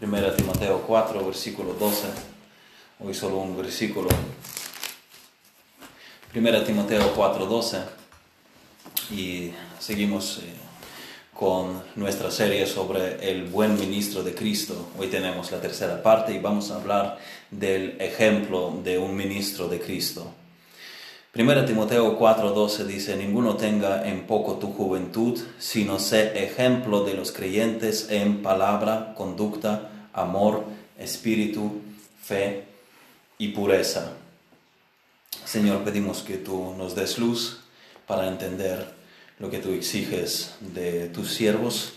Primera Timoteo 4, versículo 12. Hoy solo un versículo. Primera Timoteo 4, 12. Y seguimos eh, con nuestra serie sobre el buen ministro de Cristo. Hoy tenemos la tercera parte y vamos a hablar del ejemplo de un ministro de Cristo. Primera Timoteo 4:12 dice, ninguno tenga en poco tu juventud, sino sé ejemplo de los creyentes en palabra, conducta, amor, espíritu, fe y pureza. Señor, pedimos que tú nos des luz para entender lo que tú exiges de tus siervos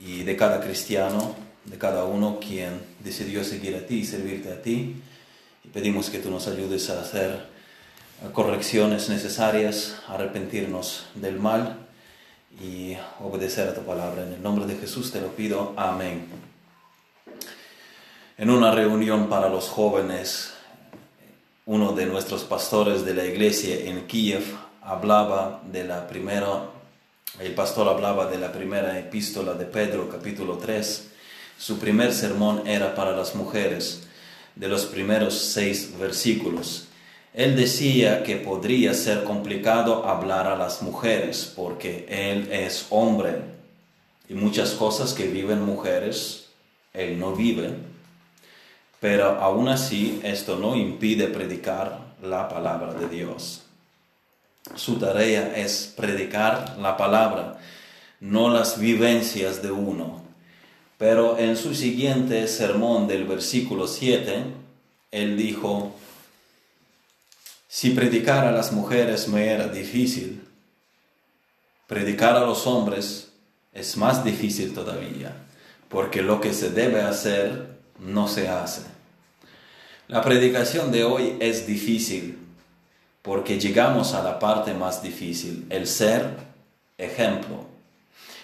y de cada cristiano, de cada uno quien decidió seguir a ti y servirte a ti. Y pedimos que tú nos ayudes a hacer correcciones necesarias, arrepentirnos del mal y obedecer a tu palabra. En el nombre de Jesús te lo pido. Amén. En una reunión para los jóvenes, uno de nuestros pastores de la iglesia en Kiev hablaba de la primera, el pastor hablaba de la primera epístola de Pedro, capítulo 3. Su primer sermón era para las mujeres, de los primeros seis versículos. Él decía que podría ser complicado hablar a las mujeres porque él es hombre y muchas cosas que viven mujeres, él no vive pero aún así esto no impide predicar la palabra de Dios. Su tarea es predicar la palabra, no las vivencias de uno. Pero en su siguiente sermón del versículo 7, él dijo, si predicar a las mujeres me era difícil, predicar a los hombres es más difícil todavía, porque lo que se debe hacer no se hace. La predicación de hoy es difícil porque llegamos a la parte más difícil, el ser ejemplo.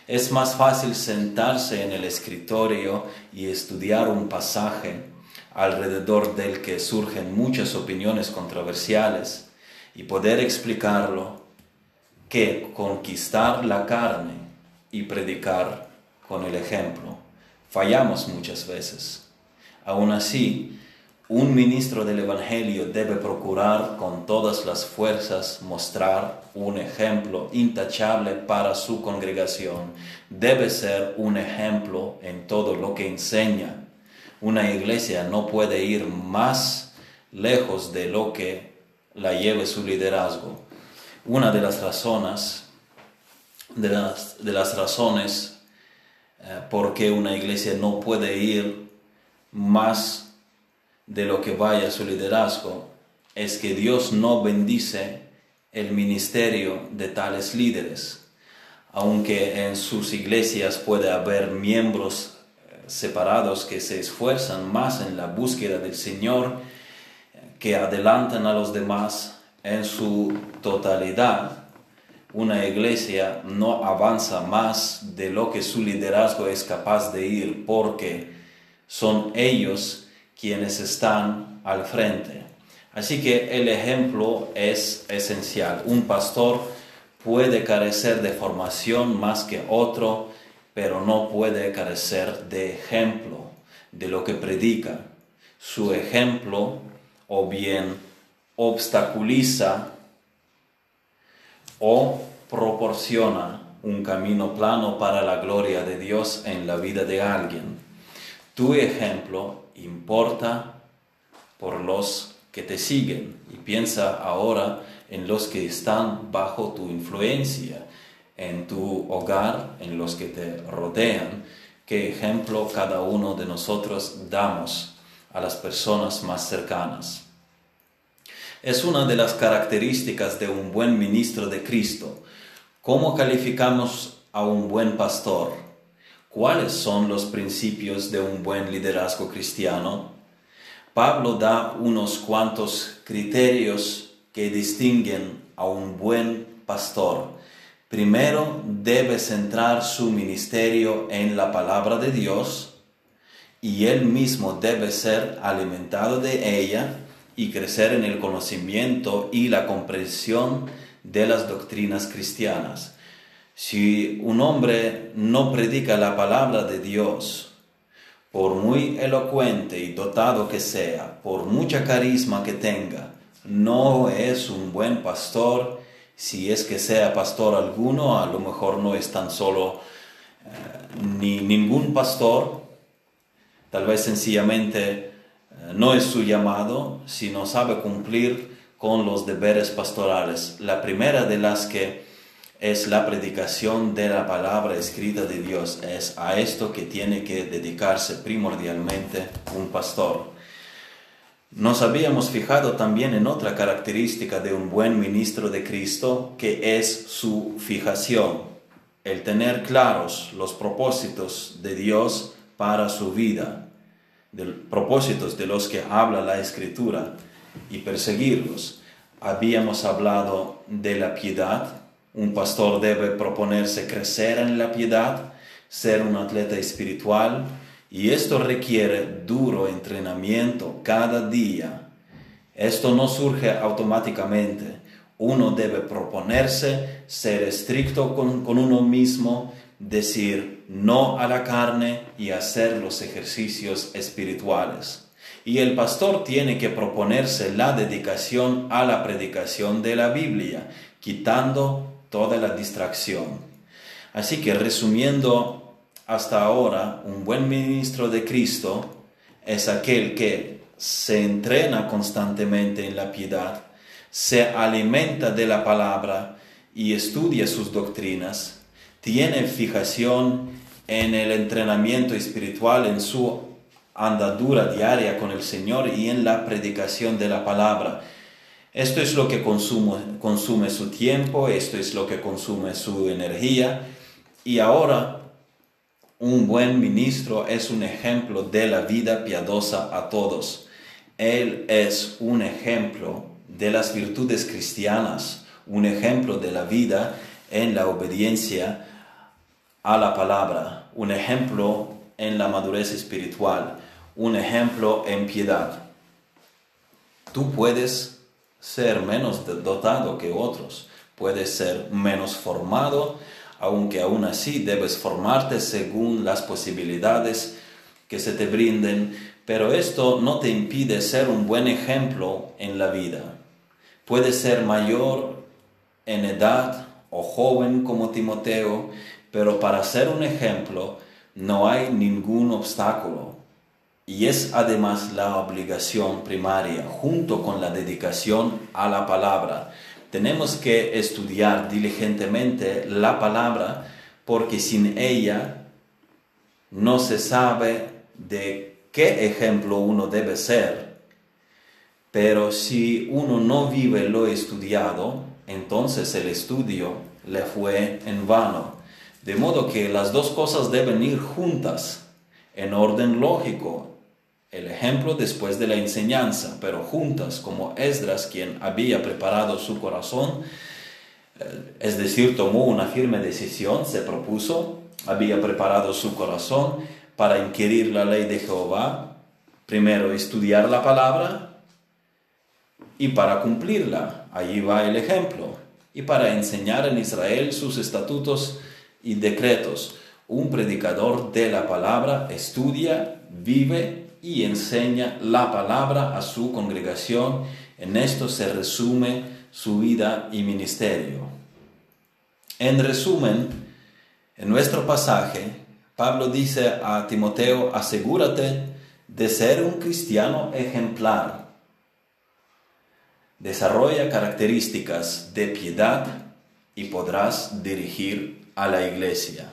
Es más fácil sentarse en el escritorio y estudiar un pasaje alrededor del que surgen muchas opiniones controversiales y poder explicarlo que conquistar la carne y predicar con el ejemplo. Fallamos muchas veces. Aún así, un ministro del Evangelio debe procurar con todas las fuerzas mostrar un ejemplo intachable para su congregación. Debe ser un ejemplo en todo lo que enseña. Una iglesia no puede ir más lejos de lo que la lleve su liderazgo. Una de las razones, de las, de las razones eh, por qué una iglesia no puede ir más de lo que vaya su liderazgo es que Dios no bendice el ministerio de tales líderes. Aunque en sus iglesias puede haber miembros separados que se esfuerzan más en la búsqueda del Señor, que adelantan a los demás en su totalidad, una iglesia no avanza más de lo que su liderazgo es capaz de ir porque son ellos quienes están al frente. Así que el ejemplo es esencial. Un pastor puede carecer de formación más que otro, pero no puede carecer de ejemplo de lo que predica. Su ejemplo o bien obstaculiza o proporciona un camino plano para la gloria de Dios en la vida de alguien. Tu ejemplo importa por los que te siguen y piensa ahora en los que están bajo tu influencia, en tu hogar, en los que te rodean. ¿Qué ejemplo cada uno de nosotros damos a las personas más cercanas? Es una de las características de un buen ministro de Cristo. ¿Cómo calificamos a un buen pastor? ¿Cuáles son los principios de un buen liderazgo cristiano? Pablo da unos cuantos criterios que distinguen a un buen pastor. Primero, debe centrar su ministerio en la palabra de Dios y él mismo debe ser alimentado de ella y crecer en el conocimiento y la comprensión de las doctrinas cristianas. Si un hombre no predica la palabra de Dios, por muy elocuente y dotado que sea, por mucha carisma que tenga, no es un buen pastor. Si es que sea pastor alguno, a lo mejor no es tan solo eh, ni ningún pastor, tal vez sencillamente eh, no es su llamado, sino sabe cumplir con los deberes pastorales. La primera de las que es la predicación de la palabra escrita de Dios. Es a esto que tiene que dedicarse primordialmente un pastor. Nos habíamos fijado también en otra característica de un buen ministro de Cristo, que es su fijación, el tener claros los propósitos de Dios para su vida, de propósitos de los que habla la Escritura y perseguirlos. Habíamos hablado de la piedad, un pastor debe proponerse crecer en la piedad, ser un atleta espiritual, y esto requiere duro entrenamiento cada día. Esto no surge automáticamente. Uno debe proponerse ser estricto con, uno mismo, decir no a la carne y hacer los ejercicios espirituales. Y el pastor tiene que proponerse la dedicación a la predicación de la Biblia, quitando toda la distracción. Así que resumiendo hasta ahora, un buen ministro de Cristo es aquel que se entrena constantemente en la piedad, se alimenta de la palabra y estudia sus doctrinas, tiene fijación en el entrenamiento espiritual, en su andadura diaria con el Señor y en la predicación de la palabra. Esto es lo que consume, consume su tiempo, esto es lo que consume su energía. Y ahora un buen ministro es un ejemplo de la vida piadosa a todos. Él es un ejemplo de las virtudes cristianas, un ejemplo de la vida en la obediencia a la palabra, un ejemplo en la madurez espiritual, un ejemplo en piedad. Tú puedes ser menos dotado que otros, puedes ser menos formado, aunque aún así debes formarte según las posibilidades que se te brinden, pero esto no te impide ser un buen ejemplo en la vida. Puedes ser mayor en edad o joven como Timoteo, pero para ser un ejemplo no hay ningún obstáculo. Y es además la obligación primaria, junto con la dedicación a la palabra. Tenemos que estudiar diligentemente la palabra porque sin ella no se sabe de qué ejemplo uno debe ser. Pero si uno no vive lo estudiado, entonces el estudio le fue en vano. De modo que las dos cosas deben ir juntas, en orden lógico, el ejemplo después de la enseñanza, pero juntas como Esdras, quien había preparado su corazón, eh, es decir, tomó una firme decisión, se propuso, había preparado su corazón para inquirir la ley de Jehová, primero estudiar la palabra y para cumplirla, allí va el ejemplo, y para enseñar en Israel sus estatutos y decretos. Un predicador de la palabra estudia, vive y enseña la palabra a su congregación. En esto se resume su vida y ministerio. En resumen, en nuestro pasaje, Pablo dice a Timoteo, asegúrate de ser un cristiano ejemplar. Desarrolla características de piedad y podrás dirigir a la iglesia.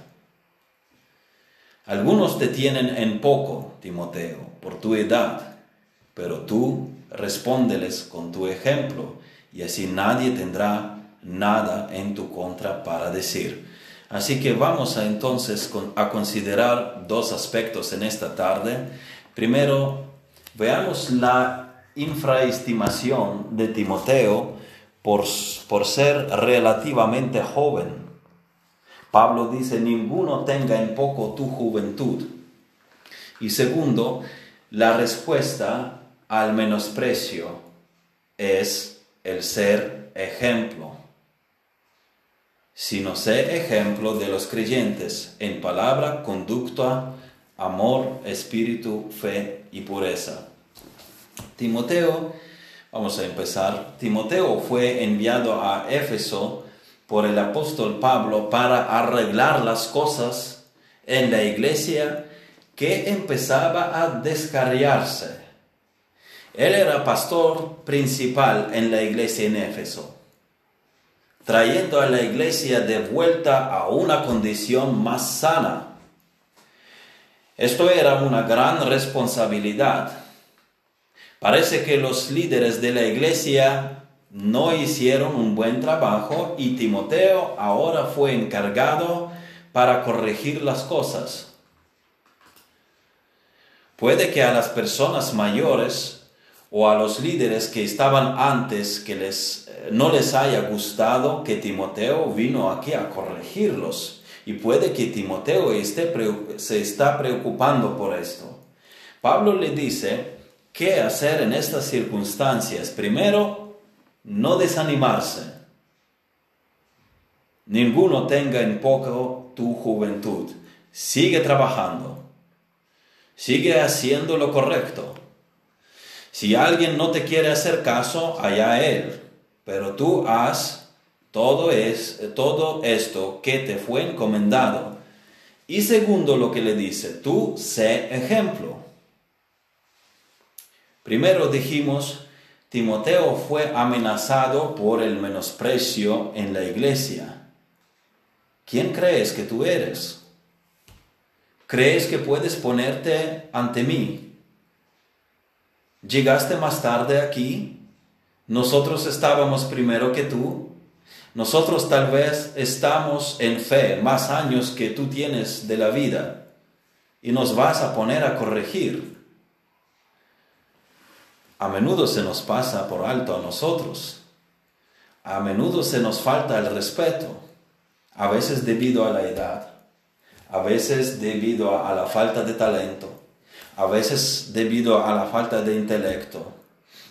Algunos te tienen en poco, Timoteo, por tu edad, pero tú respóndeles con tu ejemplo, y así nadie tendrá nada en tu contra para decir. Así que vamos a entonces a considerar dos aspectos en esta tarde. Primero, veamos la infraestimación de Timoteo por, por ser relativamente joven Pablo dice, ninguno tenga en poco tu juventud. Y segundo, la respuesta al menosprecio es el ser ejemplo. Si no sé ejemplo de los creyentes en palabra, conducta amor, espíritu, fe y pureza. Timoteo, vamos a empezar, Timoteo fue enviado a Éfeso por el apóstol Pablo para arreglar las cosas en la iglesia que empezaba a descarriarse. Él era pastor principal en la iglesia en Éfeso, trayendo a la iglesia de vuelta a una condición más sana. Esto era una gran responsabilidad. Parece que los líderes de la iglesia no hicieron un buen trabajo y Timoteo ahora fue encargado para corregir las cosas. Puede que a las personas mayores o a los líderes que estaban antes que les, eh, no les haya gustado que Timoteo vino aquí a corregirlos. Y puede que Timoteo esté, se está preocupando por esto. Pablo le dice qué hacer en estas circunstancias. Primero, no desanimarse. Ninguno tenga en poco tu juventud. Sigue trabajando. Sigue haciendo lo correcto. Si alguien no te quiere hacer caso, allá él. Pero tú haz todo, es, todo esto que te fue encomendado. Y segundo lo que le dice, tú sé ejemplo. Primero dijimos, Timoteo fue amenazado por el menosprecio en la iglesia. ¿Quién crees que tú eres? ¿Crees que puedes ponerte ante mí? ¿Llegaste más tarde aquí? Nosotros estábamos primero que tú. Nosotros tal vez estamos en fe más años que tú tienes de la vida y nos vas a poner a corregir. A menudo se nos pasa por alto a nosotros. A menudo se nos falta el respeto, a veces debido a la edad a veces debido a la falta de talento, a veces debido a la falta de intelecto,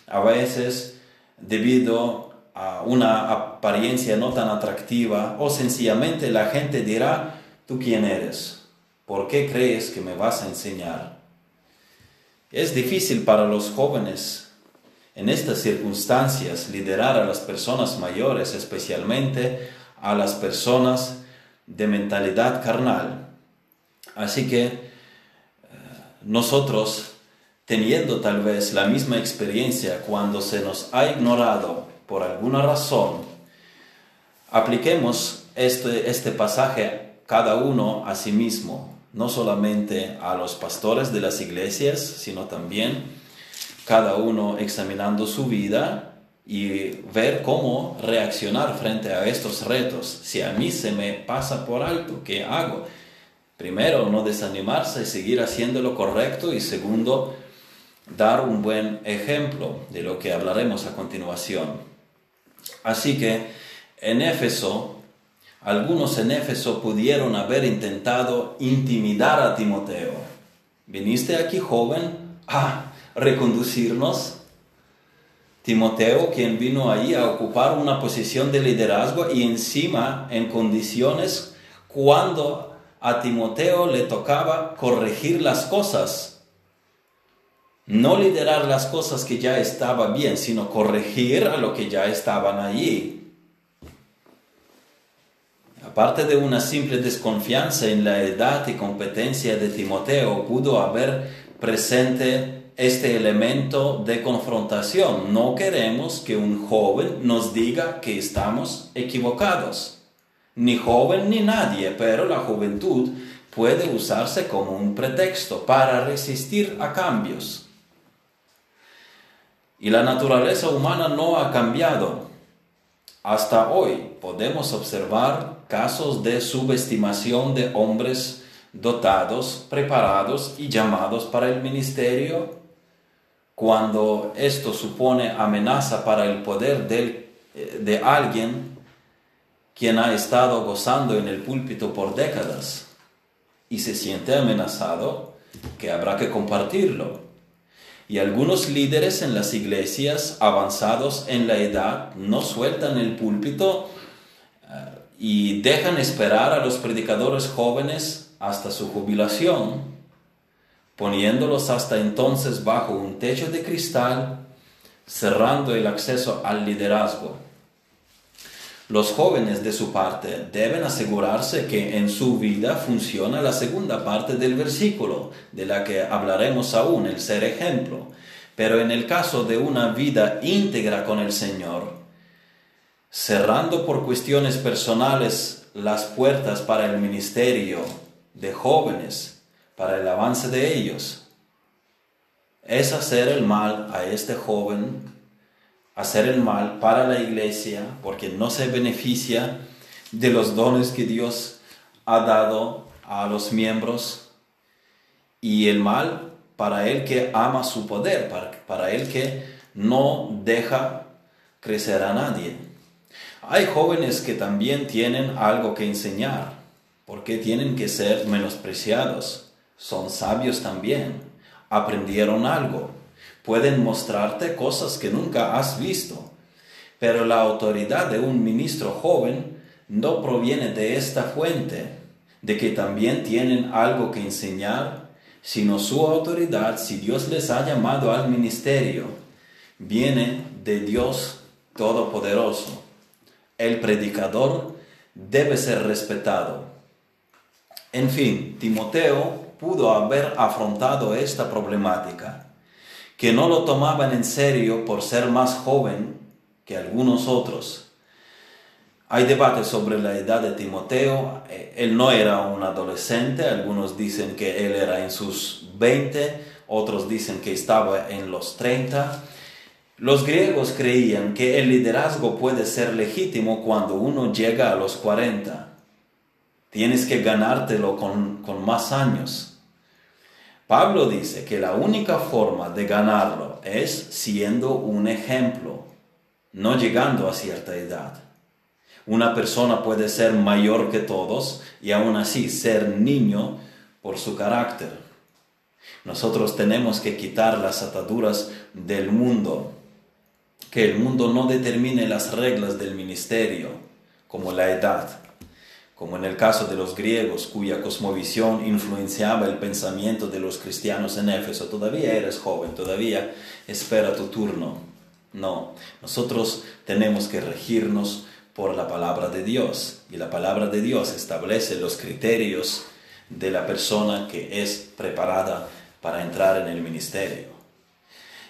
a veces debido a una apariencia no tan atractiva o sencillamente la gente dirá, ¿tú quién eres? ¿Por qué crees que me vas a enseñar? Es difícil para los jóvenes en estas circunstancias liderar a las personas mayores, especialmente a las personas de mentalidad carnal. Así que eh, nosotros, teniendo tal vez la misma experiencia cuando se nos ha ignorado por alguna razón, apliquemos este, este pasaje cada uno a sí mismo, no solamente a los pastores de las iglesias, sino también cada uno examinando su vida y ver cómo reaccionar frente a estos retos. Si a mí se me pasa por alto, ¿qué hago? Primero, no desanimarse, seguir haciendo lo correcto y segundo, dar un buen ejemplo de lo que hablaremos a continuación. Así que en Éfeso, algunos en Éfeso pudieron haber intentado intimidar a Timoteo. ¿Viniste aquí joven a reconducirnos? Timoteo, quien vino ahí a ocupar una posición de liderazgo y encima en condiciones cuando a Timoteo le tocaba corregir las cosas, no liderar las cosas que ya estaban bien, sino corregir a lo que ya estaban allí. Aparte de una simple desconfianza en la edad y competencia de Timoteo, pudo haber presente este elemento de confrontación. No queremos que un joven nos diga que estamos equivocados ni joven ni nadie, pero la juventud puede usarse como un pretexto para resistir a cambios. Y la naturaleza humana no ha cambiado. Hasta hoy podemos observar casos de subestimación de hombres dotados, preparados y llamados para el ministerio, cuando esto supone amenaza para el poder de, eh, de alguien quien ha estado gozando en el púlpito por décadas y se siente amenazado, que habrá que compartirlo. Y algunos líderes en las iglesias avanzados en la edad no sueltan el púlpito eh, y dejan esperar a los predicadores jóvenes hasta su jubilación. poniéndolos hasta entonces bajo un techo de cristal, cerrando el acceso al liderazgo. Los jóvenes de su parte deben asegurarse que en su vida funciona la segunda parte del versículo, de la que hablaremos aún, el ser ejemplo. Pero en el caso de una vida íntegra con el Señor, cerrando por cuestiones personales las puertas para el ministerio de jóvenes, para el avance de ellos, es hacer el mal a este joven hacer el mal para la iglesia porque no se beneficia de los dones que Dios ha dado a los miembros y el mal para el que ama su poder, para, el que no deja crecer a nadie. Hay jóvenes que también tienen algo que enseñar, porque tienen que ser menospreciados. Son sabios también, aprendieron algo pueden mostrarte cosas que nunca has visto. Pero la autoridad de un ministro joven no proviene de esta fuente, de que también tienen algo que enseñar, sino su autoridad, si Dios les ha llamado al ministerio, viene de Dios Todopoderoso. El predicador debe ser respetado. En fin, Timoteo pudo haber afrontado esta problemática que no lo tomaban en serio por ser más joven que algunos otros. Hay debate sobre la edad de Timoteo. Eh, él no era un adolescente, algunos dicen que él era en sus 20, otros dicen que estaba en los 30. Los griegos creían que el liderazgo puede ser legítimo cuando uno llega a los 40. Tienes que ganártelo con, con más años. Pablo dice que la única forma de ganarlo es siendo un ejemplo, no llegando a cierta edad. Una persona puede ser mayor que todos y aún así ser niño por su carácter. Nosotros tenemos que quitar las ataduras del mundo, que el mundo no determine las reglas del ministerio, como la edad como en el caso de los griegos cuya cosmovisión influenciaba el pensamiento de los cristianos en Éfeso. Todavía eres joven, todavía espera tu turno. No, nosotros tenemos que regirnos por la palabra de Dios y la palabra de Dios establece los criterios de la persona que es preparada para entrar en el ministerio.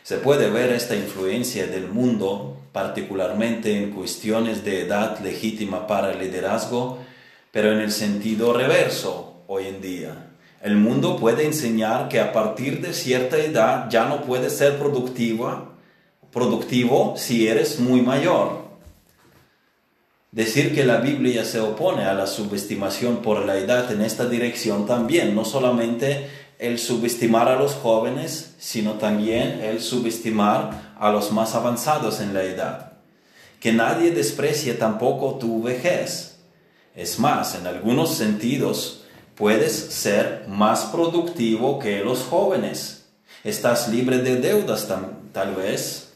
Se puede ver esta influencia del mundo particularmente en cuestiones de edad legítima para el liderazgo pero en el sentido reverso hoy en día. El mundo puede enseñar que a partir de cierta edad ya no puedes ser productiva, productivo si eres muy mayor. Decir que la Biblia se opone a la subestimación por la edad en esta dirección también, no solamente el subestimar a los jóvenes, sino también el subestimar a los más avanzados en la edad. Que nadie desprecie tampoco tu vejez es más, en algunos sentidos puedes ser más productivo que los jóvenes. Estás libre de deudas tal vez,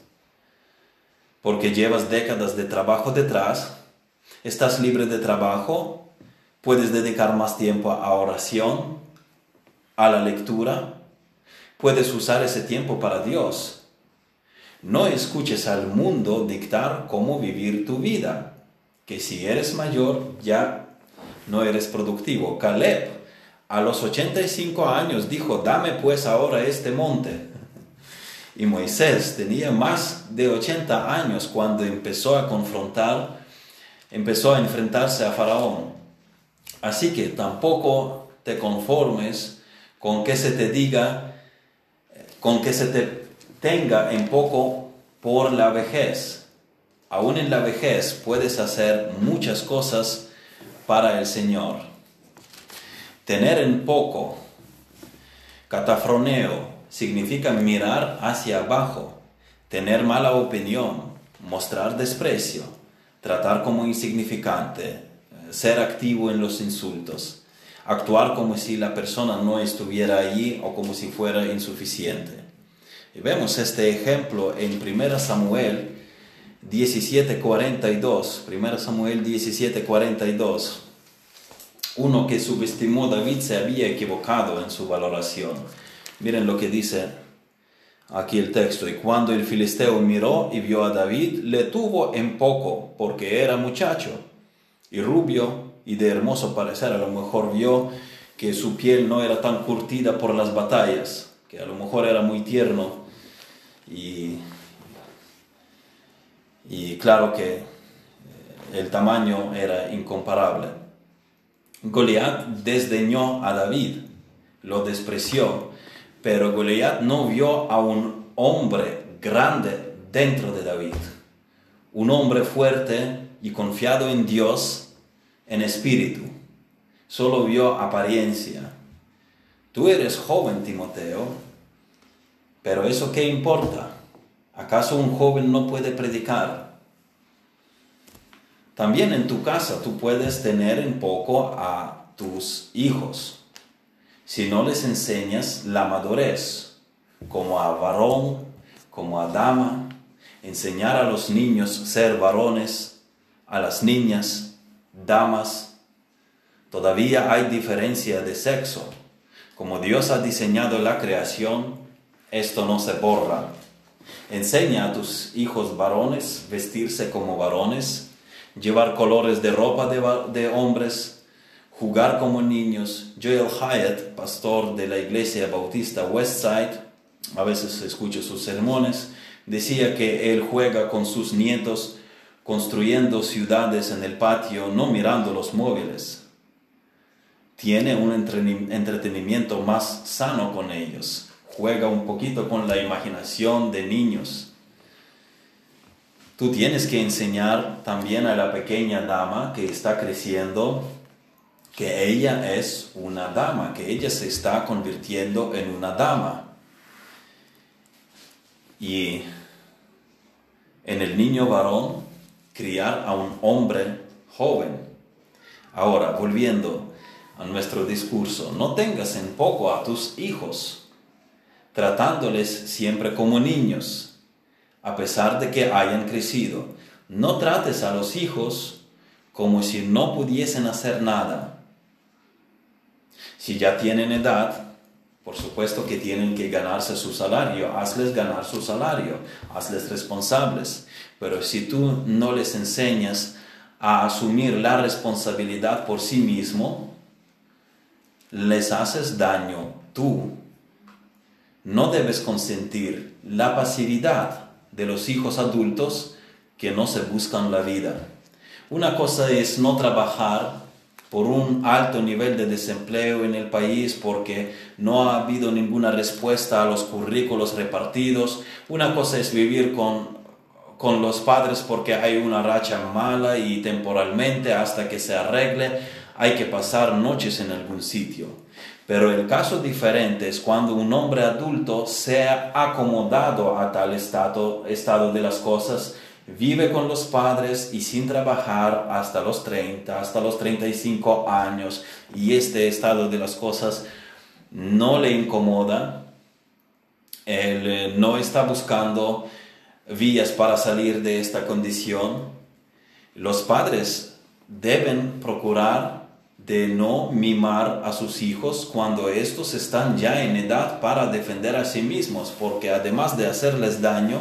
porque llevas décadas de trabajo detrás. Estás libre de trabajo, puedes dedicar más tiempo a oración, a la lectura, puedes usar ese tiempo para Dios. No escuches al mundo dictar cómo vivir tu vida que si eres mayor ya no eres productivo. Caleb a los 85 años dijo, dame pues ahora este monte. Y Moisés tenía más de 80 años cuando empezó a confrontar, empezó a enfrentarse a Faraón. Así que tampoco te conformes con que se te diga, con que se te tenga en poco por la vejez aún en la vejez puedes hacer muchas cosas para el Señor. Tener en poco, catafroneo, significa mirar hacia abajo, tener mala opinión, mostrar desprecio, tratar como insignificante, ser activo en los insultos, actuar como si la persona no estuviera allí o como si fuera insuficiente. Vemos este ejemplo en 1 Samuel 17:42, 1 Samuel 17:42. Uno que subestimó David se había equivocado en su valoración. Miren lo que dice aquí el texto. Y cuando el filisteo miró y vio a David, le tuvo en poco, porque era muchacho y rubio y de hermoso parecer. A lo mejor vio que su piel no era tan curtida por las batallas, que a lo mejor era muy tierno y, y claro que eh, el tamaño era incomparable. Goliat desdeñó a David, lo despreció, pero Goliat no vio a un hombre grande dentro de David, un hombre fuerte y confiado en Dios en espíritu solo vio apariencia. Tú eres joven, Timoteo, pero ¿eso qué importa? ¿Acaso un joven no puede predicar? También en tu casa tú puedes tener en poco a tus hijos. Si no les enseñas la madurez, como a varón, como a dama, enseñar a los niños ser varones, a las niñas, damas, Todavía hay diferencia de sexo. Como Dios ha diseñado la creación, esto no se borra. Enseña a tus hijos varones vestirse como varones, llevar colores de ropa de, hombres, jugar como niños. Joel Hyatt, pastor de la iglesia bautista Westside, a veces escucho sus sermones, decía que él juega con sus nietos construyendo ciudades en el patio, no mirando los móviles tiene un entretenimiento más sano con ellos, juega un poquito con la imaginación de niños. Tú tienes que enseñar también a la pequeña dama que está creciendo que ella es una dama, que ella se está convirtiendo en una dama. Y en el niño varón, criar a un hombre joven. Ahora, volviendo, a nuestro discurso, no tengas en poco a tus hijos, tratándoles siempre como niños, a pesar de que hayan crecido. No trates a los hijos como si no pudiesen hacer nada. Si ya tienen edad, por supuesto que tienen que ganarse su salario, hazles ganar su salario, hazles responsables. Pero si tú no les enseñas a asumir la responsabilidad por sí mismo, les haces daño tú. No debes consentir la pasividad de los hijos adultos que no se buscan la vida. Una cosa es no trabajar por un alto nivel de desempleo en el país porque no ha habido ninguna respuesta a los currículos repartidos. Una cosa es vivir con, con los padres porque hay una racha mala y temporalmente hasta que se arregle hay que pasar noches en algún sitio. Pero el caso diferente es cuando un hombre adulto se ha acomodado a tal estado, estado de las cosas, vive con los padres y sin trabajar hasta los 30, hasta los 35 años, y este estado de las cosas no le incomoda, él eh, no está buscando vías para salir de esta condición. Los padres deben procurar de no mimar a sus hijos cuando estos están ya en edad para defender a sí mismos, porque además de hacerles daño,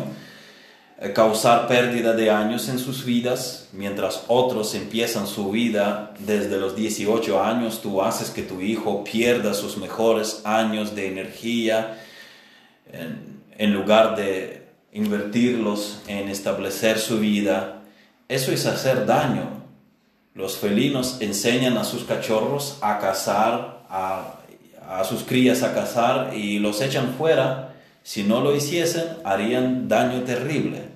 eh, causar pérdida de años en sus vidas, mientras otros empiezan su vida desde los 18 años, tú haces que tu hijo pierda sus mejores años de energía en, en lugar de invertirlos en establecer su vida. Eso es hacer daño los felinos enseñan a sus cachorros a cazar, a, sus crías a cazar y los echan fuera. Si no lo hiciesen, harían daño terrible.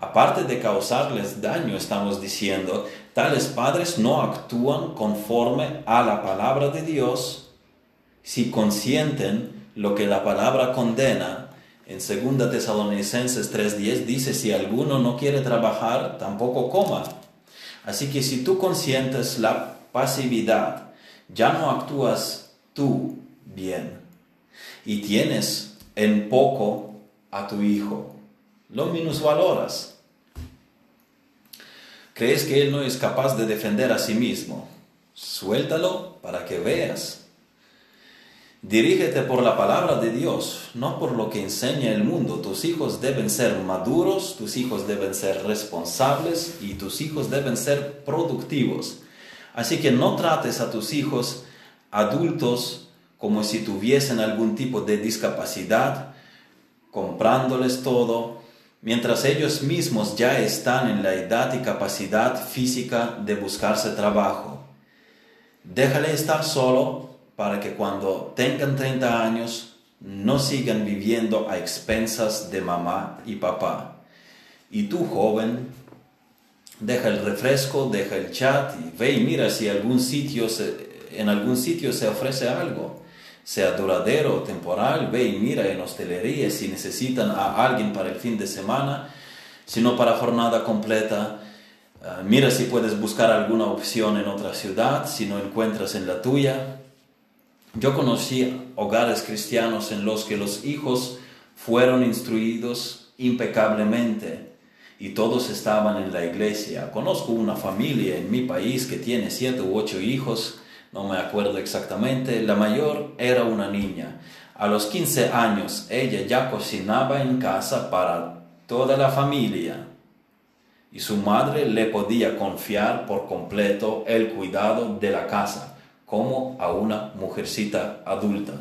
Aparte de causarles daño, estamos diciendo, tales padres no actúan conforme a la palabra de Dios si consienten lo que la palabra condena. En 2 Tesalonicenses 3:10 dice, si alguno no quiere trabajar, tampoco coma. Así que si tú consientes la pasividad, ya no actúas tú bien y tienes en poco a tu hijo, lo minusvaloras. Crees que él no es capaz de defender a sí mismo. Suéltalo para que veas. Dirígete por la palabra de Dios, no por lo que enseña el mundo. Tus hijos deben ser maduros, tus hijos deben ser responsables y tus hijos deben ser productivos. Así que no trates a tus hijos adultos como si tuviesen algún tipo de discapacidad, comprándoles todo, mientras ellos mismos ya están en la edad y capacidad física de buscarse trabajo. Déjale estar solo para que cuando tengan 30 años no sigan viviendo a expensas de mamá y papá. Y tú, joven, deja el refresco, deja el chat y ve y mira si algún sitio en algún sitio se ofrece algo, sea duradero o temporal, ve y mira en hostelería si necesitan a alguien para el fin de semana, si no para jornada completa. Ah, mira si puedes buscar alguna opción en otra ciudad, si no encuentras en la tuya. Yo conocí hogares cristianos en los que los hijos fueron instruidos impecablemente y todos estaban en la iglesia. Conozco una familia en mi país que tiene siete u ocho hijos, no me acuerdo exactamente. La mayor era una niña. A los 15 años ella ya cocinaba en casa para toda la familia y su madre le podía confiar por completo el cuidado de la casa como a una mujercita adulta.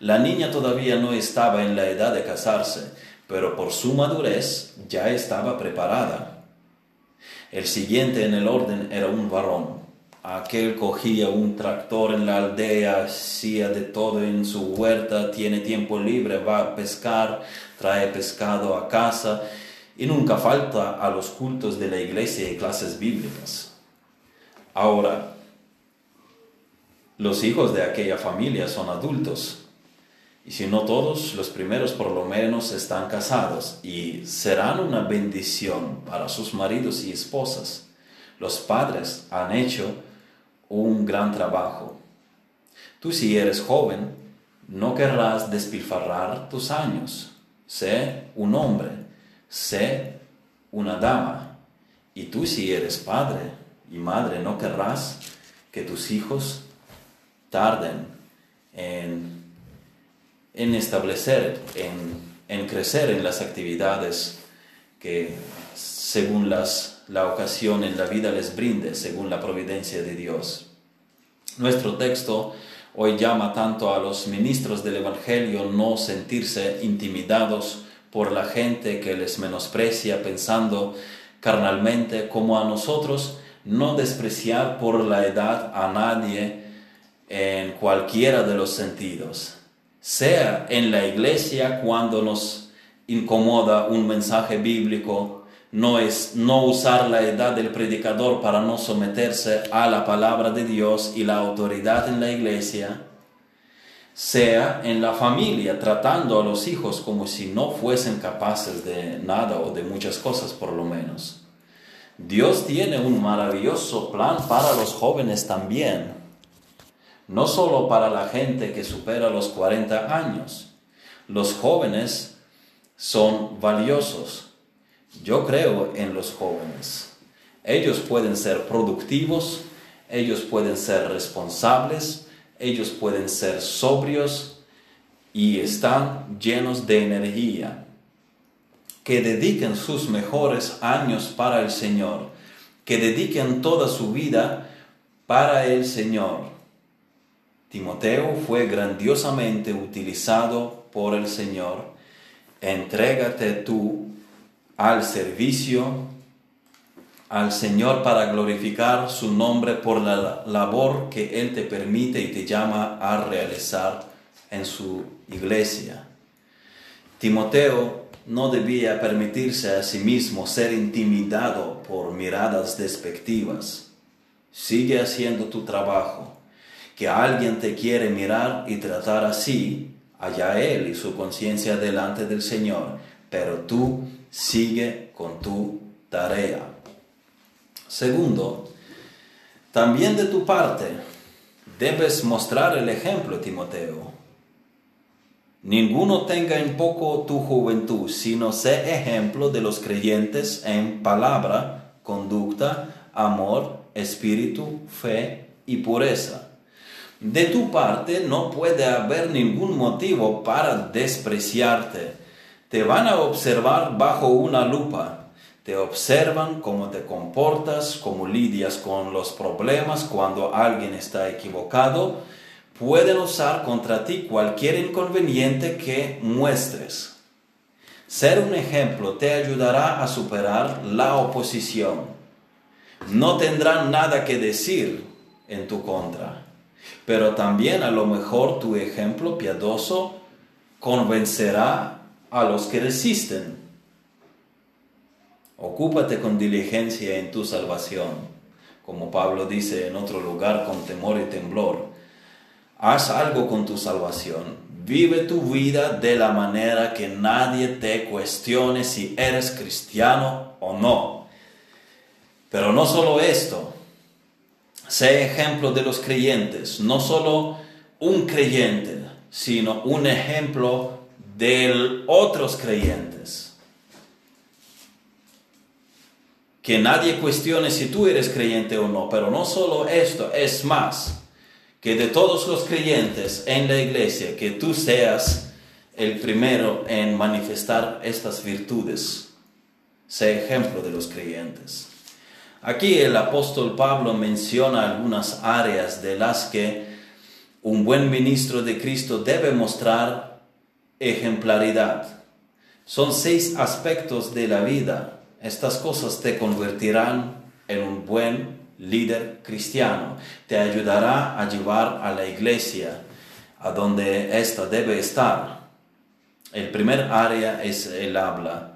La niña todavía no estaba en la edad de casarse, pero por su madurez ya estaba preparada. El siguiente en el orden era un varón. Aquel cogía un tractor en la aldea, hacía de todo en su huerta, tiene tiempo libre, va a pescar, trae pescado a casa y nunca falta a los cultos de la iglesia y clases bíblicas. Ahora, los hijos de aquella familia son adultos. Y si no todos, los primeros por lo menos están casados y serán una bendición para sus maridos y esposas. Los padres han hecho un gran trabajo. Tú si eres joven, no querrás despilfarrar tus años. Sé un hombre, sé una dama. Y tú si eres padre y madre, no querrás que tus hijos tarden en, establecer, en, crecer en las actividades que según las, la ocasión en la vida les brinde, según la providencia de Dios. Nuestro texto hoy llama tanto a los ministros del Evangelio no sentirse intimidados por la gente que les menosprecia pensando carnalmente como a nosotros, no despreciar por la edad a nadie en cualquiera de los sentidos, sea en la iglesia cuando nos incomoda un mensaje bíblico, no es no usar la edad del predicador para no someterse a la palabra de Dios y la autoridad en la iglesia, sea en la familia tratando a los hijos como si no fuesen capaces de nada o de muchas cosas por lo menos. Dios tiene un maravilloso plan para los jóvenes también no solo para la gente que supera los 40 años. Los jóvenes son valiosos. Yo creo en los jóvenes. Ellos pueden ser productivos, ellos pueden ser responsables, ellos pueden ser sobrios y están llenos de energía. Que dediquen sus mejores años para el Señor, que dediquen toda su vida para el Señor Timoteo fue grandiosamente utilizado por el Señor. Entrégate tú al servicio al Señor para glorificar su nombre por la labor que Él te permite y te llama a realizar en su iglesia. Timoteo no debía permitirse a sí mismo ser intimidado por miradas despectivas. Sigue haciendo tu trabajo que alguien te quiere mirar y tratar así, allá él y su conciencia delante del Señor, pero tú sigue con tu tarea. Segundo, también de tu parte debes mostrar el ejemplo, Timoteo. Ninguno tenga en poco tu juventud, sino sé ejemplo de los creyentes en palabra, conducta, amor, espíritu, fe y pureza. De tu parte no puede haber ningún motivo para despreciarte. Te van a observar bajo una lupa. Te observan cómo te comportas, cómo lidias con los problemas cuando alguien está equivocado. Pueden usar contra ti cualquier inconveniente que muestres. Ser un ejemplo te ayudará a superar la oposición. No tendrán nada que decir en tu contra pero también a lo mejor tu ejemplo piadoso convencerá a los que resisten. Ocúpate con diligencia en tu salvación, como Pablo dice en otro lugar, con temor y temblor. Haz algo con tu salvación. Vive tu vida de la manera que nadie te cuestione si eres cristiano o no. Pero no solo esto, Sé ejemplo de los creyentes, no solo un creyente, sino un ejemplo de otros creyentes. Que nadie cuestione si tú eres creyente o no, pero no solo esto, es más, que de todos los creyentes en la iglesia, que tú seas el primero en manifestar estas virtudes. Sé ejemplo de los creyentes. Aquí el apóstol Pablo menciona algunas áreas de las que un buen ministro de Cristo debe mostrar ejemplaridad. Son seis aspectos de la vida. Estas cosas te convertirán en un buen líder cristiano. Te ayudará a llevar a la iglesia a donde ésta debe estar. El primer área es el habla.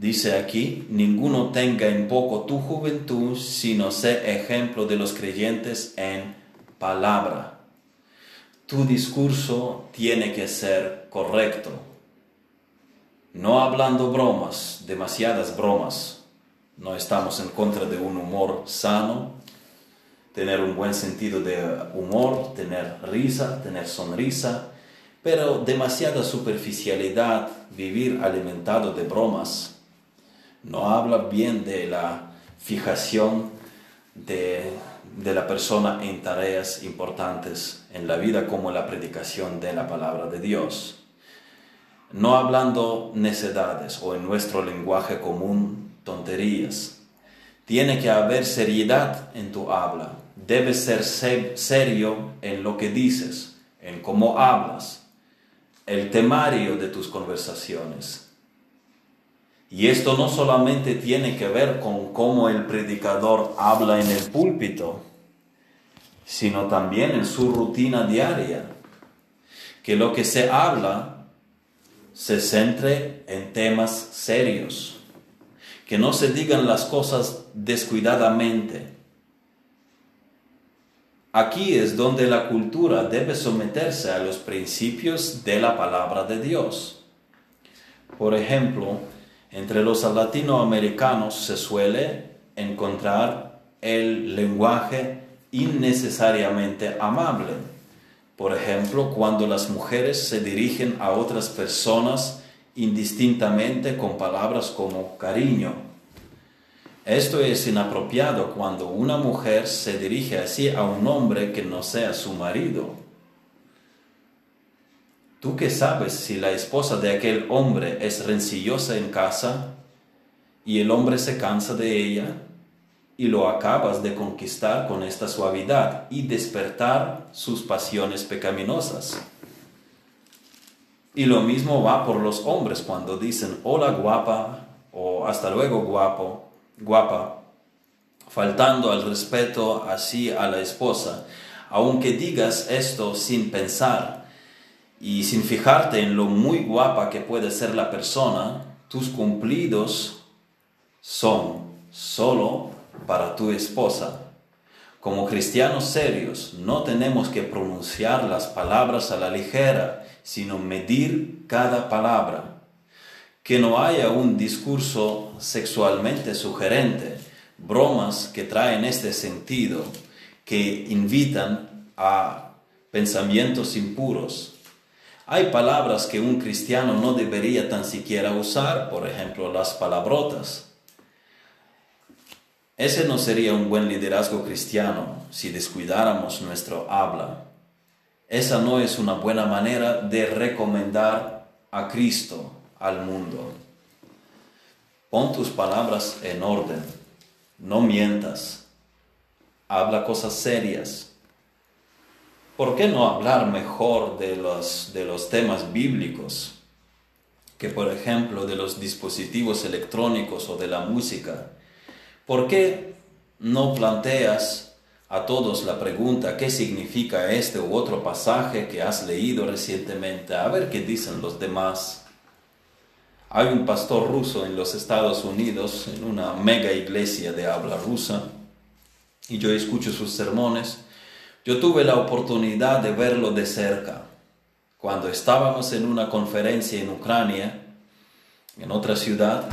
Dice aquí, ninguno tenga en poco tu juventud, sino sé ejemplo de los creyentes en palabra. Tu discurso tiene que ser correcto. No hablando bromas, demasiadas bromas. No estamos en contra de un humor sano, tener un buen sentido de humor, tener risa, tener sonrisa, pero demasiada superficialidad, vivir alimentado de bromas no habla bien de la fijación de, la persona en tareas importantes en la vida como la predicación de la palabra de Dios. No hablando necedades o en nuestro lenguaje común tonterías. Tiene que haber seriedad en tu habla. Debes ser serio en lo que dices, en cómo hablas, el temario de tus conversaciones y esto no solamente tiene que ver con cómo el predicador habla en el púlpito, sino también en su rutina diaria. Que lo que se habla se centre en temas serios. Que no se digan las cosas descuidadamente. Aquí es donde la cultura debe someterse a los principios de la palabra de Dios. Por ejemplo, entre los latinoamericanos se suele encontrar el lenguaje innecesariamente amable. Por ejemplo, cuando las mujeres se dirigen a otras personas indistintamente con palabras como cariño. Esto es inapropiado cuando una mujer se dirige así a un hombre que no sea su marido. ¿Tú qué sabes si la esposa de aquel hombre es rencillosa en casa y el hombre se cansa de ella y lo acabas de conquistar con esta suavidad y despertar sus pasiones pecaminosas? Y lo mismo va por los hombres cuando dicen hola guapa o hasta luego guapo, guapa, faltando al respeto así a la esposa, aunque digas esto sin pensar y sin fijarte en lo muy guapa que puede ser la persona, tus cumplidos son solo para tu esposa. Como cristianos serios, no tenemos que pronunciar las palabras a la ligera, sino medir cada palabra. Que no haya un discurso sexualmente sugerente, bromas que traen este sentido, que invitan a pensamientos impuros, hay palabras que un cristiano no debería tan siquiera usar, por ejemplo, las palabrotas. Ese no sería un buen liderazgo cristiano si descuidáramos nuestro habla. esa no es una buena manera de recomendar a Cristo al mundo. Pon tus palabras en orden, no mientas, habla cosas serias. ¿Por qué no hablar mejor de los, de los temas bíblicos que, por ejemplo, de los dispositivos electrónicos o de la música? ¿Por qué no planteas a todos la pregunta qué significa este u otro pasaje que has leído recientemente? A ver qué dicen los demás. Hay un pastor ruso en los Estados Unidos, en una mega iglesia de habla rusa, y yo escucho sus sermones. Yo tuve la oportunidad de verlo de cerca. Cuando estábamos en una conferencia en Ucrania, en otra ciudad,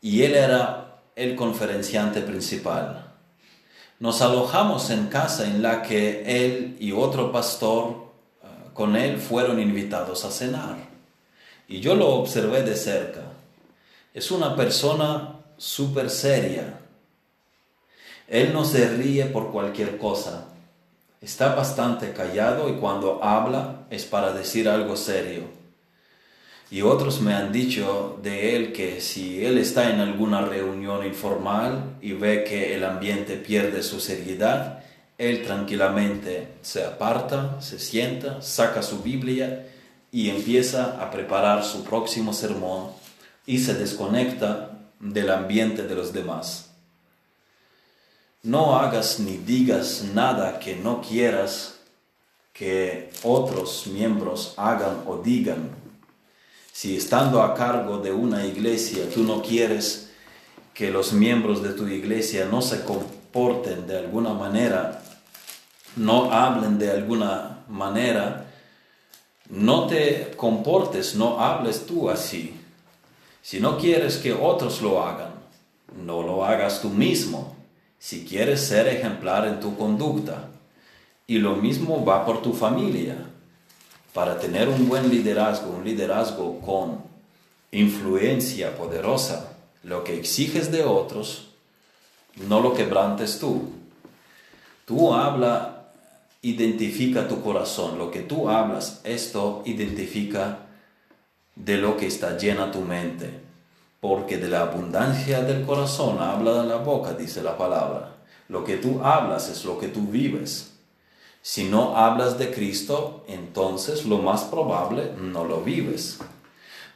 y él era el conferenciante principal. Nos alojamos en casa en la que él y otro pastor eh, con él fueron invitados a cenar. Y yo lo observé de cerca. Es una persona súper seria. Él no se ríe por cualquier cosa. Está bastante callado y cuando habla es para decir algo serio. Y otros me han dicho de él que si él está en alguna reunión informal y ve que el ambiente pierde su seriedad, él tranquilamente se aparta, se sienta, saca su Biblia y empieza a preparar su próximo sermón y se desconecta del ambiente de los demás. No hagas ni digas nada que no quieras que otros miembros hagan o digan si estando a cargo de una iglesia tú no quieres que los miembros de tu iglesia no se comporten de alguna manera, no hablen de alguna manera, no te comportes, no hables tú así. Si no quieres que otros lo hagan, no lo hagas tú mismo. Si quieres ser ejemplar en tu conducta. Y lo mismo va por tu familia para tener un buen liderazgo, un liderazgo con influencia poderosa, lo que exiges de otros, no lo quebrantes tú. Tú habla, identifica tu corazón. Lo que tú hablas, esto identifica de lo que está llena tu mente. Porque de la abundancia del corazón habla de la boca, dice la palabra. Lo que tú hablas es lo que tú vives. Si no hablas de Cristo, entonces lo más probable no lo vives.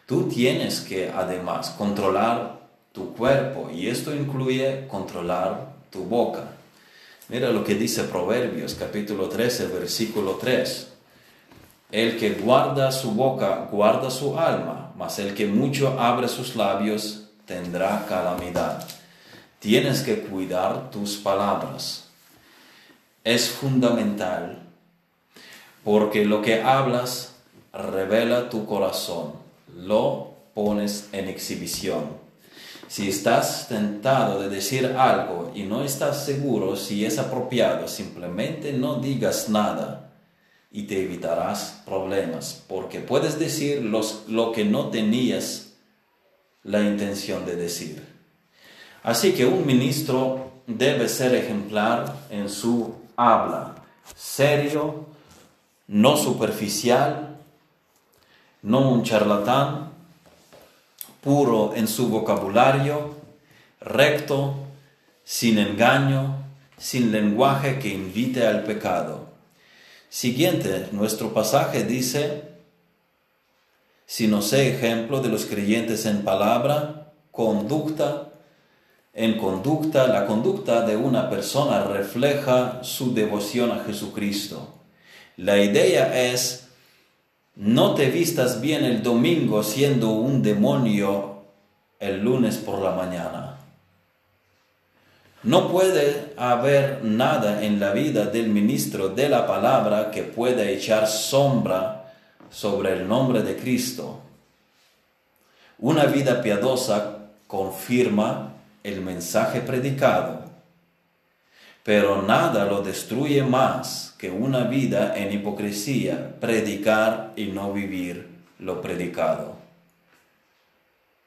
Tú tienes que además controlar tu cuerpo y esto incluye controlar tu boca. Mira lo que dice Proverbios capítulo 13, versículo 3. El que guarda su boca guarda su alma, mas el que mucho abre sus labios tendrá calamidad. Tienes que cuidar tus palabras es fundamental porque lo que hablas revela tu corazón, lo pones en exhibición. Si estás tentado de decir algo y no estás seguro si es apropiado, simplemente no digas nada y te evitarás problemas, porque puedes decir lo que no tenías la intención de decir. Así que un ministro debe ser ejemplar en su habla serio, no superficial, no un charlatán, puro en su vocabulario, recto, sin engaño, sin lenguaje que invite al pecado. Siguiente, nuestro pasaje dice, si no sé ejemplo de los creyentes en palabra, conducta en conducta, la conducta de una persona refleja su devoción a Jesucristo. La idea es, no te vistas bien el domingo siendo un demonio el lunes por la mañana. No puede haber nada en la vida del ministro de la palabra que pueda echar sombra sobre el nombre de Cristo. Una vida piadosa confirma el mensaje predicado, pero nada lo destruye más que una vida en hipocresía, predicar y no vivir lo predicado.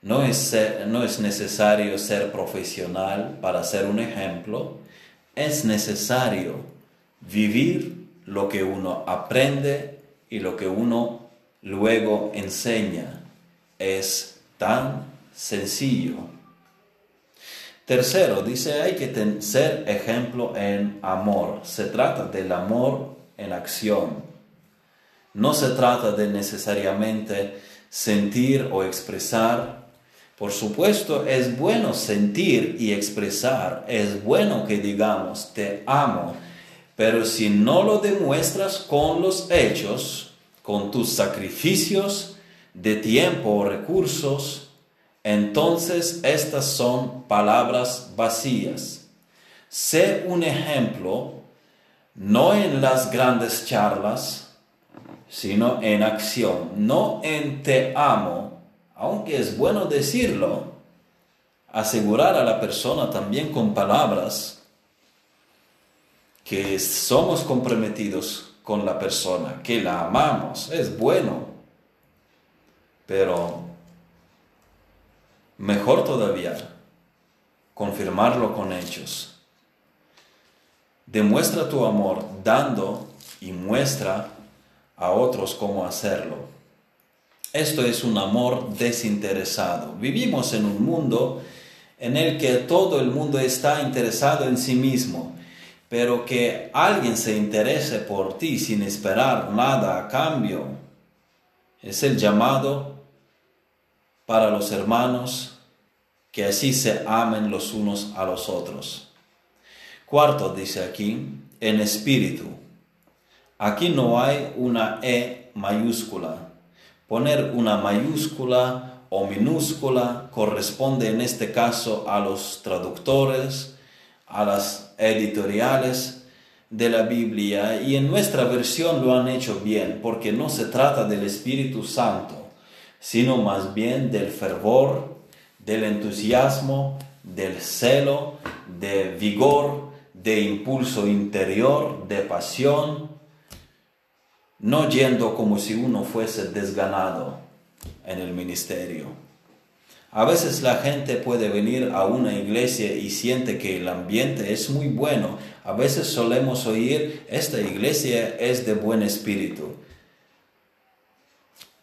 No es, no es necesario ser profesional para ser un ejemplo, es necesario vivir lo que uno aprende y lo que uno luego enseña. Es tan sencillo. Tercero, dice, hay que ser ejemplo en amor. Se trata del amor en acción. No se trata de necesariamente sentir o expresar. Por supuesto, es bueno sentir y expresar. Es bueno que digamos, te amo. Pero si no lo demuestras con los hechos, con tus sacrificios de tiempo o recursos, entonces estas son palabras vacías. Sé un ejemplo, no en las grandes charlas, sino en acción, no en te amo, aunque es bueno decirlo, asegurar a la persona también con palabras que somos comprometidos con la persona, que la amamos, es bueno, pero Mejor todavía, confirmarlo con hechos. Demuestra tu amor dando y muestra a otros cómo hacerlo. Esto es un amor desinteresado. Vivimos en un mundo en el que todo el mundo está interesado en sí mismo, pero que alguien se interese por ti sin esperar nada a cambio. Es el llamado para los hermanos, que así se amen los unos a los otros. Cuarto, dice aquí, en espíritu. Aquí no hay una E mayúscula. Poner una mayúscula o minúscula corresponde en este caso a los traductores, a las editoriales de la Biblia y en nuestra versión lo han hecho bien porque no se trata del Espíritu Santo sino más bien del fervor, del entusiasmo, del celo, de vigor, de impulso interior, de pasión, no yendo como si uno fuese desganado en el ministerio. A veces la gente puede venir a una iglesia y siente que el ambiente es muy bueno. A veces solemos oír, esta iglesia es de buen espíritu.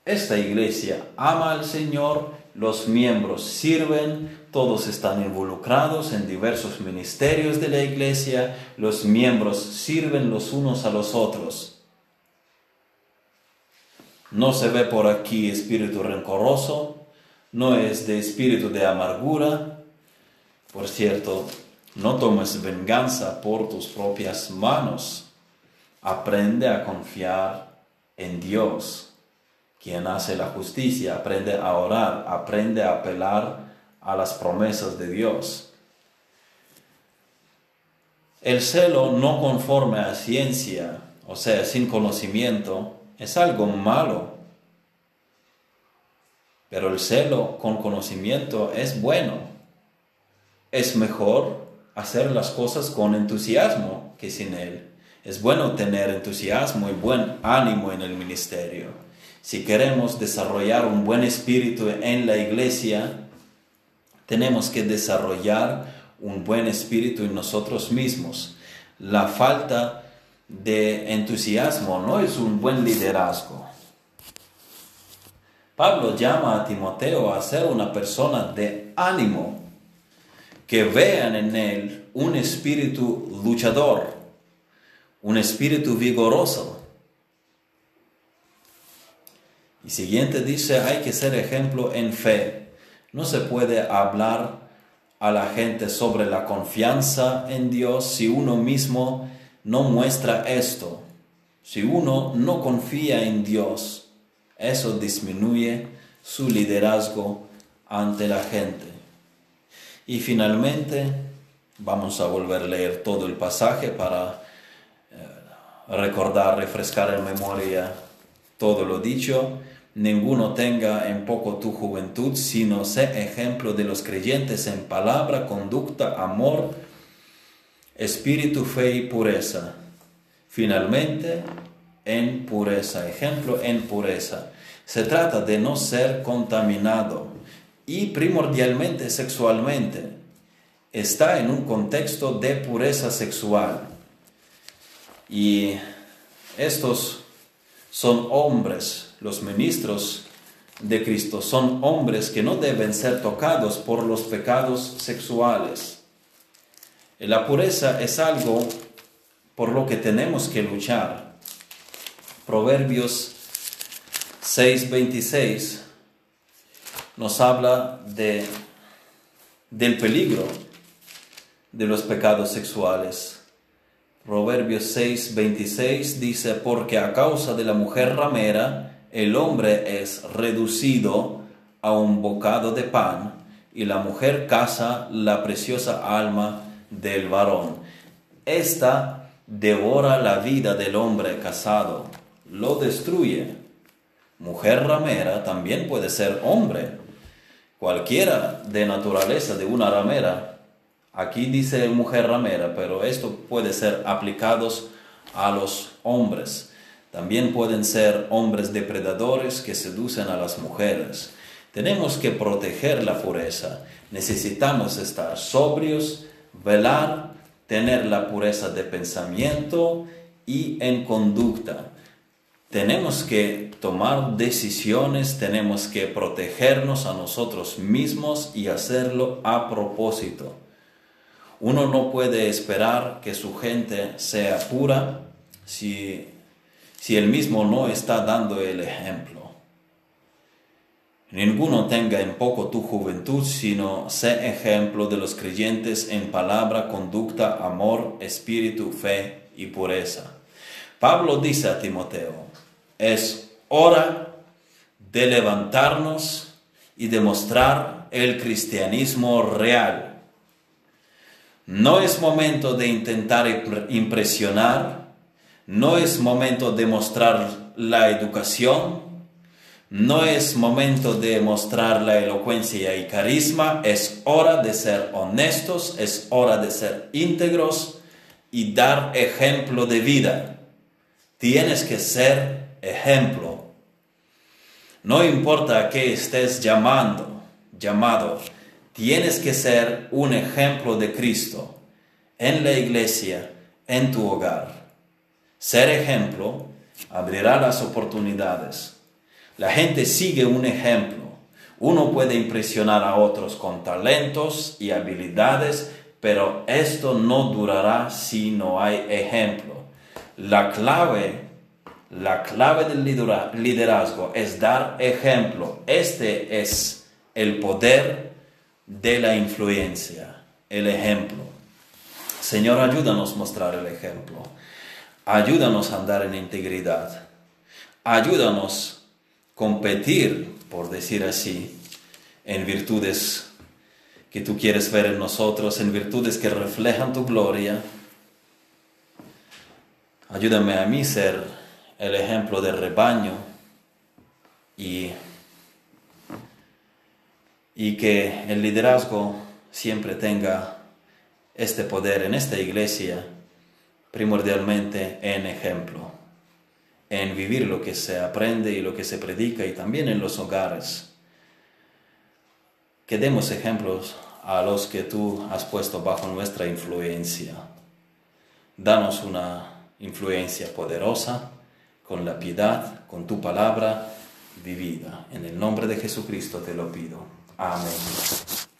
Esta iglesia ama al Señor, los miembros sirven, todos están involucrados en diversos ministerios de la iglesia, los miembros sirven los unos a los otros. No se ve por aquí espíritu rencoroso, no es de espíritu de amargura. Por cierto, no tomes venganza por tus propias manos. Aprende a confiar en Dios quien hace la justicia aprende a orar, aprende a apelar a las promesas de Dios. El celo no conforme a ciencia, o sea, sin conocimiento, es algo malo. Pero el celo con conocimiento es bueno. Es mejor hacer las cosas con entusiasmo que sin él. Es bueno tener entusiasmo y buen ánimo en el ministerio. Si queremos desarrollar un buen espíritu en la iglesia, tenemos que desarrollar un buen espíritu en nosotros mismos. La falta de entusiasmo no es un buen liderazgo. Pablo llama a Timoteo a ser una persona de ánimo, que vean en él un espíritu luchador, un espíritu vigoroso, y siguiente dice, hay que ser ejemplo en fe. No se puede hablar a la gente sobre la confianza en Dios si uno mismo no muestra esto. Si uno no confía en Dios, eso disminuye su liderazgo ante la gente. Y finalmente, vamos a volver a leer todo el pasaje para eh, recordar, refrescar en memoria todo lo dicho ninguno tenga en poco tu juventud, sino sé ejemplo de los creyentes en palabra, conducta, amor, espíritu, fe y pureza. Finalmente, en pureza, ejemplo en pureza. Se trata de no ser contaminado y primordialmente sexualmente. Está en un contexto de pureza sexual. Y Estos son hombres, los ministros de Cristo, son hombres que no deben ser tocados por los pecados sexuales. La pureza es algo por lo que tenemos que luchar. Proverbios 6:26 nos habla de, del peligro de los pecados sexuales. Proverbios 6:26 dice, porque a causa de la mujer ramera, el hombre es reducido a un bocado de pan y la mujer caza la preciosa alma del varón. Esta devora la vida del hombre casado, lo destruye. Mujer ramera también puede ser hombre. Cualquiera de naturaleza de una ramera. Aquí dice mujer ramera, pero esto puede ser aplicados a los hombres. También pueden ser hombres depredadores que seducen a las mujeres. Tenemos que proteger la pureza. Necesitamos estar sobrios, velar, tener la pureza de pensamiento y en conducta. Tenemos que tomar decisiones, tenemos que protegernos a nosotros mismos y hacerlo a propósito. Uno no puede esperar que su gente sea pura si si mismo no está dando el ejemplo. Ninguno tenga en poco tu juventud, sino sé ejemplo de los creyentes en palabra, conducta, amor, espíritu, fe y pureza. Pablo dice a Timoteo, es hora de levantarnos y demostrar el cristianismo real. No es momento de intentar impresionar, no es momento de mostrar la educación, no es momento de mostrar la elocuencia y carisma, es hora de ser honestos, es hora de ser íntegros y dar ejemplo de vida. Tienes que ser ejemplo. No importa a qué estés llamando, llamado, tienes que ser un ejemplo de Cristo en la iglesia, en tu hogar. Ser ejemplo abrirá las oportunidades. La gente sigue un ejemplo. Uno puede impresionar a otros con talentos y habilidades, pero esto no durará si no hay ejemplo. La clave, la clave del liderazgo es dar ejemplo. Este es el poder de la influencia, el ejemplo. Señor, ayúdanos a mostrar el ejemplo. Ayúdanos a andar en integridad. Ayúdanos competir, por decir así, en virtudes que tú quieres ver en nosotros, en virtudes que reflejan tu gloria. Ayúdame a mí ser el ejemplo del rebaño y, y que el liderazgo siempre tenga este poder en esta iglesia primordialmente en ejemplo, en vivir lo que se aprende y lo que se predica y también en los hogares. Que demos ejemplos a los que tú has puesto bajo nuestra influencia. Danos una influencia poderosa con la piedad, con tu palabra vivida. En el nombre de Jesucristo te lo pido. Amén.